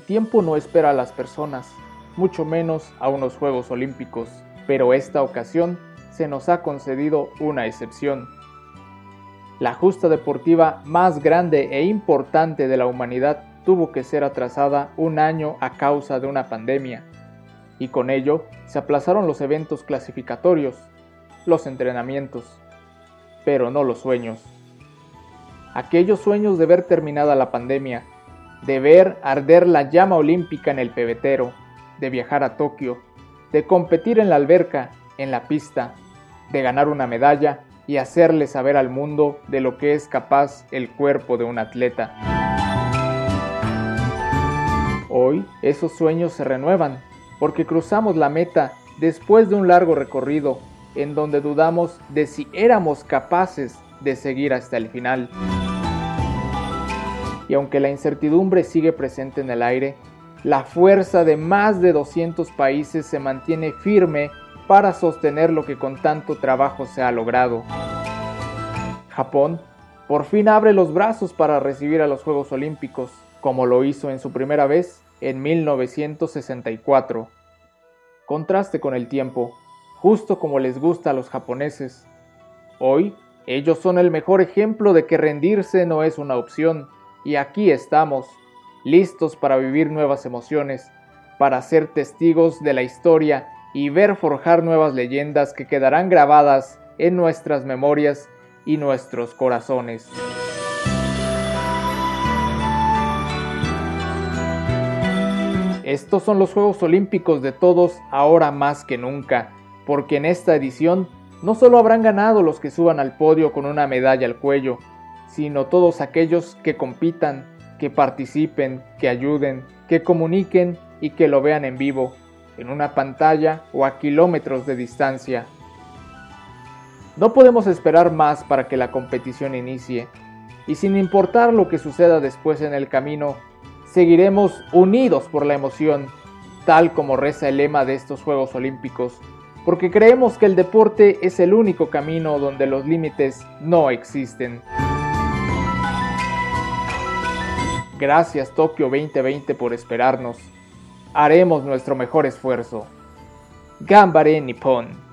tiempo no espera a las personas, mucho menos a unos Juegos Olímpicos, pero esta ocasión se nos ha concedido una excepción. La justa deportiva más grande e importante de la humanidad tuvo que ser atrasada un año a causa de una pandemia, y con ello se aplazaron los eventos clasificatorios, los entrenamientos, pero no los sueños. Aquellos sueños de ver terminada la pandemia, de ver arder la llama olímpica en el pebetero, de viajar a Tokio, de competir en la alberca, en la pista, de ganar una medalla y hacerle saber al mundo de lo que es capaz el cuerpo de un atleta. Hoy esos sueños se renuevan porque cruzamos la meta después de un largo recorrido en donde dudamos de si éramos capaces de seguir hasta el final. Y aunque la incertidumbre sigue presente en el aire, la fuerza de más de 200 países se mantiene firme para sostener lo que con tanto trabajo se ha logrado. Japón por fin abre los brazos para recibir a los Juegos Olímpicos, como lo hizo en su primera vez en 1964. Contraste con el tiempo, justo como les gusta a los japoneses. Hoy, ellos son el mejor ejemplo de que rendirse no es una opción, y aquí estamos, listos para vivir nuevas emociones, para ser testigos de la historia y ver forjar nuevas leyendas que quedarán grabadas en nuestras memorias y nuestros corazones. Estos son los Juegos Olímpicos de todos ahora más que nunca, porque en esta edición no solo habrán ganado los que suban al podio con una medalla al cuello, sino todos aquellos que compitan, que participen, que ayuden, que comuniquen y que lo vean en vivo, en una pantalla o a kilómetros de distancia. No podemos esperar más para que la competición inicie, y sin importar lo que suceda después en el camino, seguiremos unidos por la emoción, tal como reza el lema de estos Juegos Olímpicos, porque creemos que el deporte es el único camino donde los límites no existen. Gracias Tokio 2020 por esperarnos. Haremos nuestro mejor esfuerzo. Gambare Nippon.